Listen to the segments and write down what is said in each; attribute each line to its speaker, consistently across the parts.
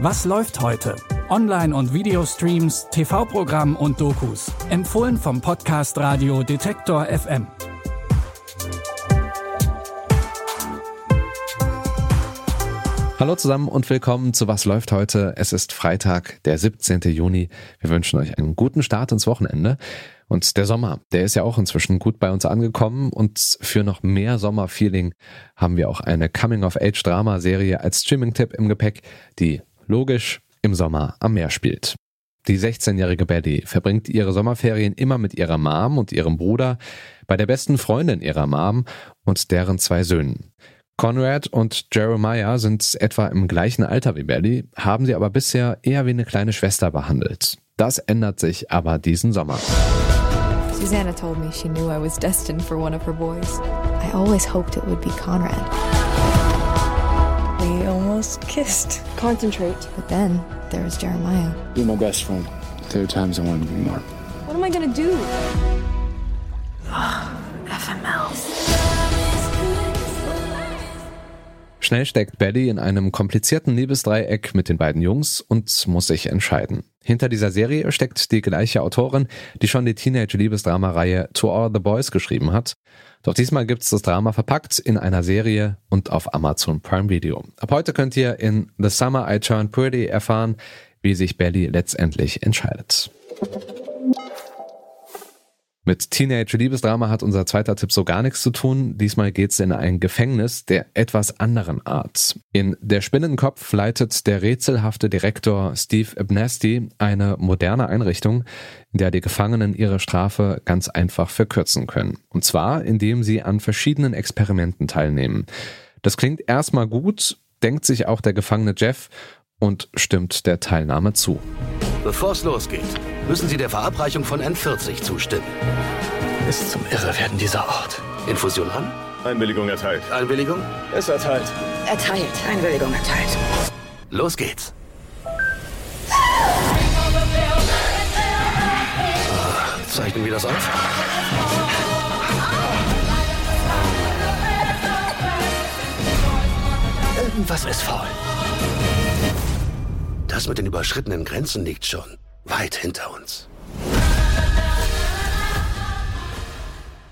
Speaker 1: Was läuft heute? Online- und Videostreams, TV-Programm und Dokus. Empfohlen vom Podcast Radio Detektor FM.
Speaker 2: Hallo zusammen und willkommen zu Was läuft heute? Es ist Freitag, der 17. Juni. Wir wünschen euch einen guten Start ins Wochenende. Und der Sommer, der ist ja auch inzwischen gut bei uns angekommen und für noch mehr Sommerfeeling haben wir auch eine Coming-of-Age-Drama-Serie als Streaming-Tipp im Gepäck, die logisch im Sommer am Meer spielt. Die 16-jährige Betty verbringt ihre Sommerferien immer mit ihrer Mom und ihrem Bruder, bei der besten Freundin ihrer Mom und deren zwei Söhnen. Conrad und Jeremiah sind etwa im gleichen Alter wie Betty, haben sie aber bisher eher wie eine kleine Schwester behandelt. Das ändert sich aber diesen Sommer.
Speaker 3: Susanna told me she knew I was destined for one of her boys. I always hoped it would be Conrad.
Speaker 4: We almost kissed.
Speaker 5: Concentrate.
Speaker 3: But then there was Jeremiah.
Speaker 6: You're my best friend. There are times I want to be more.
Speaker 5: What am I gonna do?
Speaker 2: Schnell steckt Betty in einem komplizierten Liebesdreieck mit den beiden Jungs und muss sich entscheiden. Hinter dieser Serie steckt die gleiche Autorin, die schon die Teenage-Liebesdrama-Reihe To All the Boys geschrieben hat. Doch diesmal gibt's das Drama verpackt in einer Serie und auf Amazon Prime Video. Ab heute könnt ihr in The Summer I Turned Pretty erfahren, wie sich Betty letztendlich entscheidet. Mit Teenage-Liebesdrama hat unser zweiter Tipp so gar nichts zu tun. Diesmal geht's in ein Gefängnis der etwas anderen Art. In Der Spinnenkopf leitet der rätselhafte Direktor Steve Abnesti eine moderne Einrichtung, in der die Gefangenen ihre Strafe ganz einfach verkürzen können. Und zwar, indem sie an verschiedenen Experimenten teilnehmen. Das klingt erstmal gut, denkt sich auch der Gefangene Jeff und stimmt der Teilnahme zu.
Speaker 7: Bevor es losgeht, müssen Sie der Verabreichung von N40 zustimmen.
Speaker 6: Ist zum Irrewerden dieser Ort.
Speaker 7: Infusion an?
Speaker 8: Einwilligung erteilt.
Speaker 7: Einwilligung?
Speaker 6: Es erteilt.
Speaker 9: Erteilt. Einwilligung erteilt.
Speaker 7: Los geht's. Ah, Zeichnen wir das auf?
Speaker 6: Irgendwas ist faul.
Speaker 7: Das mit den überschrittenen Grenzen liegt schon weit hinter uns.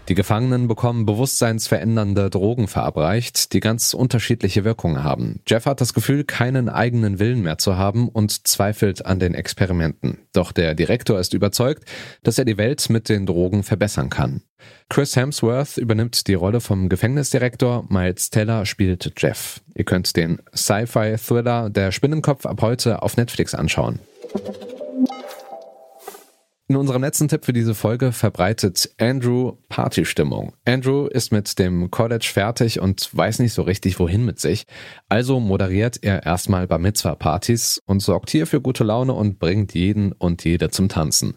Speaker 2: Die Gefangenen bekommen bewusstseinsverändernde Drogen verabreicht, die ganz unterschiedliche Wirkungen haben. Jeff hat das Gefühl, keinen eigenen Willen mehr zu haben und zweifelt an den Experimenten. Doch der Direktor ist überzeugt, dass er die Welt mit den Drogen verbessern kann. Chris Hemsworth übernimmt die Rolle vom Gefängnisdirektor, Miles Teller spielt Jeff. Ihr könnt den Sci-Fi-Thriller Der Spinnenkopf ab heute auf Netflix anschauen. In unserem letzten Tipp für diese Folge verbreitet Andrew Partystimmung. Andrew ist mit dem College fertig und weiß nicht so richtig wohin mit sich. Also moderiert er erstmal Bar Mitzvah Partys und sorgt hier für gute Laune und bringt jeden und jede zum Tanzen.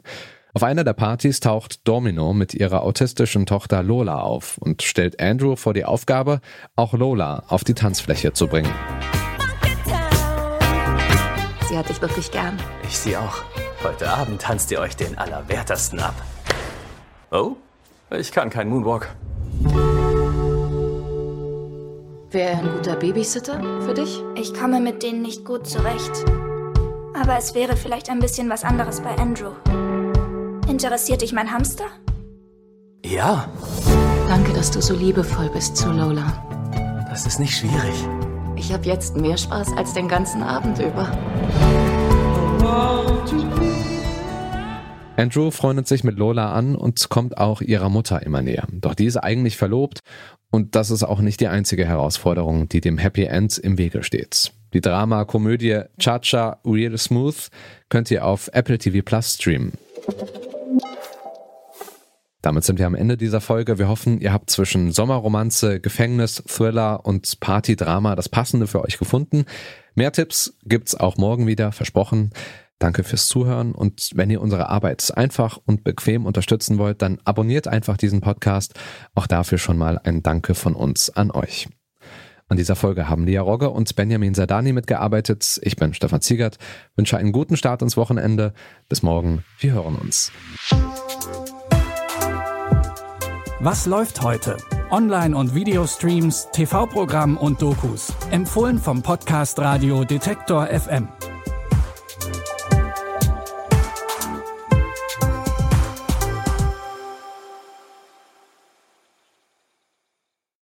Speaker 2: Auf einer der Partys taucht Domino mit ihrer autistischen Tochter Lola auf und stellt Andrew vor die Aufgabe, auch Lola auf die Tanzfläche zu bringen.
Speaker 9: Sie hat dich wirklich gern.
Speaker 10: Ich sie auch. Heute Abend tanzt ihr euch den Allerwertesten ab. Oh, ich kann keinen Moonwalk.
Speaker 9: Wäre er ein guter Babysitter für dich?
Speaker 11: Ich komme mit denen nicht gut zurecht. Aber es wäre vielleicht ein bisschen was anderes bei Andrew. Interessiert dich mein Hamster?
Speaker 10: Ja,
Speaker 9: Danke, dass du so liebevoll bist zu Lola.
Speaker 10: das ist nicht schwierig.
Speaker 9: Ich habe jetzt mehr Spaß als den ganzen Abend über.
Speaker 2: Andrew freundet sich mit Lola an und kommt auch ihrer Mutter immer näher. Doch die ist eigentlich verlobt und das ist auch nicht die einzige Herausforderung, die dem Happy End im Wege steht. Die Drama-Komödie Cha-Cha Real Smooth könnt ihr auf Apple TV Plus streamen. Damit sind wir am Ende dieser Folge. Wir hoffen, ihr habt zwischen Sommerromanze, Gefängnis, Thriller und Partydrama das Passende für euch gefunden. Mehr Tipps gibt's auch morgen wieder, versprochen. Danke fürs Zuhören und wenn ihr unsere Arbeit einfach und bequem unterstützen wollt, dann abonniert einfach diesen Podcast. Auch dafür schon mal ein Danke von uns an euch. An dieser Folge haben Lia Rogge und Benjamin Sadani mitgearbeitet. Ich bin Stefan Ziegert, wünsche einen guten Start ins Wochenende. Bis morgen, wir hören uns.
Speaker 1: Was läuft heute? Online- und Videostreams, TV-Programm und Dokus. Empfohlen vom Podcast Radio Detektor FM.